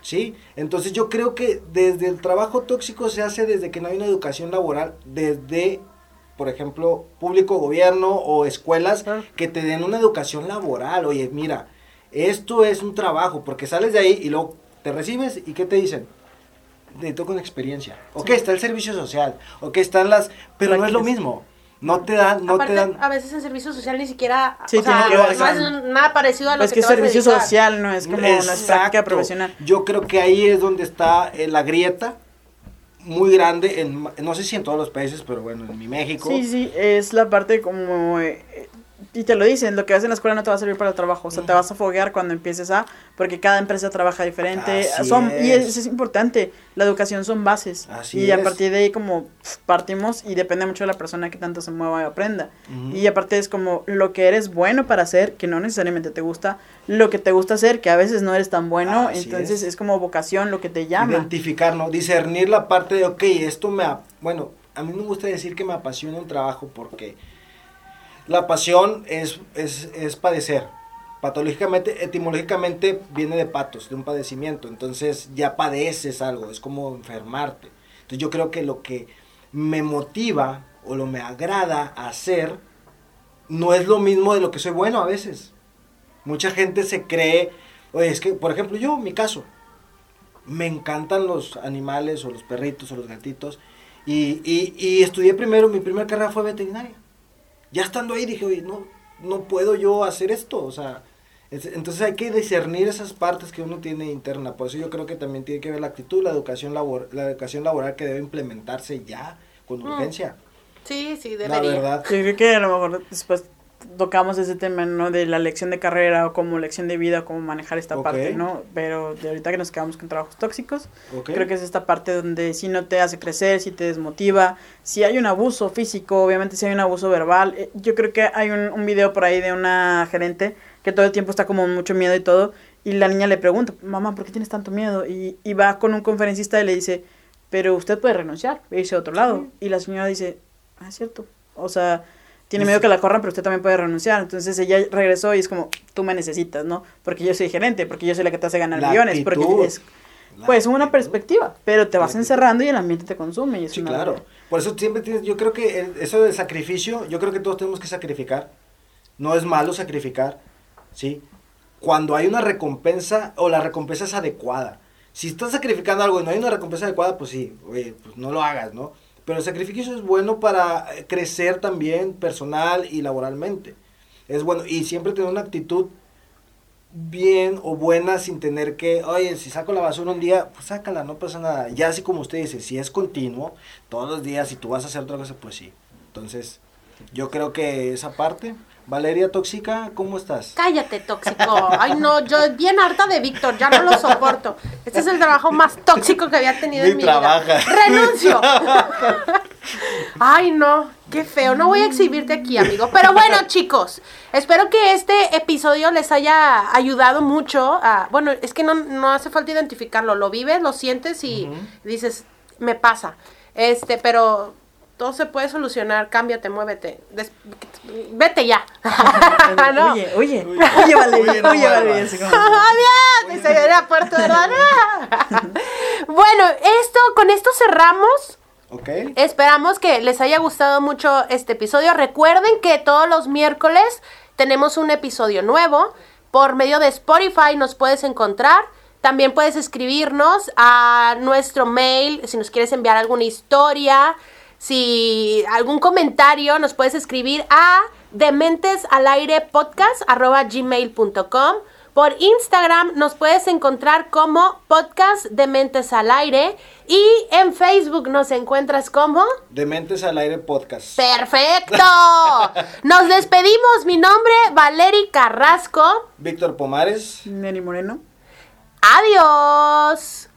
¿Sí? Entonces yo creo que desde el trabajo tóxico se hace desde que no hay una educación laboral, desde, por ejemplo, público, gobierno o escuelas que te den una educación laboral. Oye, mira, esto es un trabajo, porque sales de ahí y luego te recibes y ¿qué te dicen? Necesito con experiencia. Ok, está el servicio social, ok, están las... Pero no es lo mismo. No te dan, no Aparte, te dan... a veces en servicio social ni siquiera, Sí, o sea, tiene que ver, no es nada parecido a lo Pues que que te es vas a servicio social, no es como no es práctica Exacto. profesional. Yo creo que ahí es donde está eh, la grieta muy grande, en, no sé si en todos los países, pero bueno, en mi México. Sí, sí, es la parte como... eh, y te lo dicen, lo que ves en la escuela no te va a servir para el trabajo, o sea, te vas a foguear cuando empieces a, porque cada empresa trabaja diferente, Así son, y es. es, es importante, la educación son bases, Así y a es. partir de ahí como partimos y depende mucho de la persona que tanto se mueva y aprenda, Ujú. y aparte es como lo que eres bueno para hacer, que no necesariamente te gusta, lo que te gusta hacer, que a veces no eres tan bueno, Así entonces es. es. como vocación lo que te llama. Identificar, ¿no? Discernir la parte de, ok, esto me... Bueno, a mí me gusta decir que me apasiona un trabajo porque la pasión es, es, es padecer. Patológicamente, etimológicamente viene de patos, de un padecimiento. Entonces ya padeces algo, es como enfermarte. Entonces yo creo que lo que me motiva o lo me agrada hacer no es lo mismo de lo que soy bueno a veces. Mucha gente se cree, oye, es que, por ejemplo, yo, mi caso, me encantan los animales o los perritos o los gatitos. Y, y, y estudié primero, mi primera carrera fue veterinaria. Ya estando ahí dije, oye, no, no puedo yo hacer esto. O sea, Es- Entonces hay que discernir esas partes que uno tiene interna. Por eso yo creo que también tiene que ver la actitud, la educación, labor la educación laboral que debe implementarse ya con urgencia. Sí, sí, La debería. verdad. Yo creo que a lo mejor después tocamos ese tema, ¿no? De la lección de carrera o como lección de vida, cómo manejar esta Ok. parte, ¿no? Pero de ahorita que nos quedamos con trabajos tóxicos, Ok. creo que es esta parte donde si no te hace crecer, si te desmotiva, si hay un abuso físico, obviamente si hay un abuso verbal. Eh, Yo creo que hay un, un video por ahí de una gerente que todo el tiempo está como mucho miedo y todo, y la niña le pregunta, mamá, ¿por qué tienes tanto miedo? Y, y va con un conferencista y le dice, pero usted puede renunciar, e irse a otro lado. Y la señora dice, ah, es cierto. O sea, tiene miedo que la corran, pero usted también puede renunciar. Entonces ella regresó y es como, tú me necesitas, ¿no? Porque yo soy gerente, porque yo soy la que te hace ganar La millones, actitud. porque es pues una perspectiva, pero te vas encerrando y el ambiente te consume. Y es Sí, una- claro. Por eso siempre tienes, yo creo que el- eso del sacrificio, yo creo que todos tenemos que sacrificar. No es malo sacrificar, ¿sí? Cuando hay una recompensa o la recompensa es adecuada. Si estás sacrificando algo y no hay una recompensa adecuada, pues sí, oye, pues no lo hagas, ¿no? Pero el sacrificio es bueno para eh, crecer también personal y laboralmente. Es bueno, y siempre tener una actitud bien o buena sin tener que, oye, si saco la basura un día, pues sácala, no pasa nada. Ya así como usted dice, si es continuo, todos los días, y tú vas a hacer otra cosa, pues sí. Entonces, yo creo que esa parte. Valeria Tóxica, ¿cómo estás? Cállate, tóxico. Ay, no, yo bien harta de Víctor, ya no lo soporto. Este es el trabajo más tóxico que había tenido Ni en mi trabaja. vida. Renuncio. Ay, no, qué feo. No voy a exhibirte aquí, amigo. Pero bueno, chicos, espero que este episodio les haya ayudado mucho. A, bueno, es que no, no hace falta identificarlo. Lo vives, lo sientes y dices, me pasa. Este, pero todo se puede solucionar. Cámbiate, muévete. Des- vete ya. No. Oye, oye, oye, Valeria, Oye, Valeria. Adiós. Se a Puerto ¿verdad? bueno, esto, con esto cerramos. ¿Ok? Esperamos que les haya gustado mucho este episodio. Recuerden que todos los miércoles tenemos un episodio nuevo. Por medio de Spotify nos puedes encontrar. También puedes escribirnos a nuestro mail si nos quieres enviar alguna historia, si algún comentario, nos puedes escribir a dementesalairepodcast.gmail.com Por Instagram nos puedes encontrar como podcast Dementes al Aire y en Facebook nos encuentras como... Dementes al aire podcast. ¡Perfecto! Nos despedimos. Mi nombre, Valery Carrasco. Víctor Pomares. Neri Moreno. Adiós.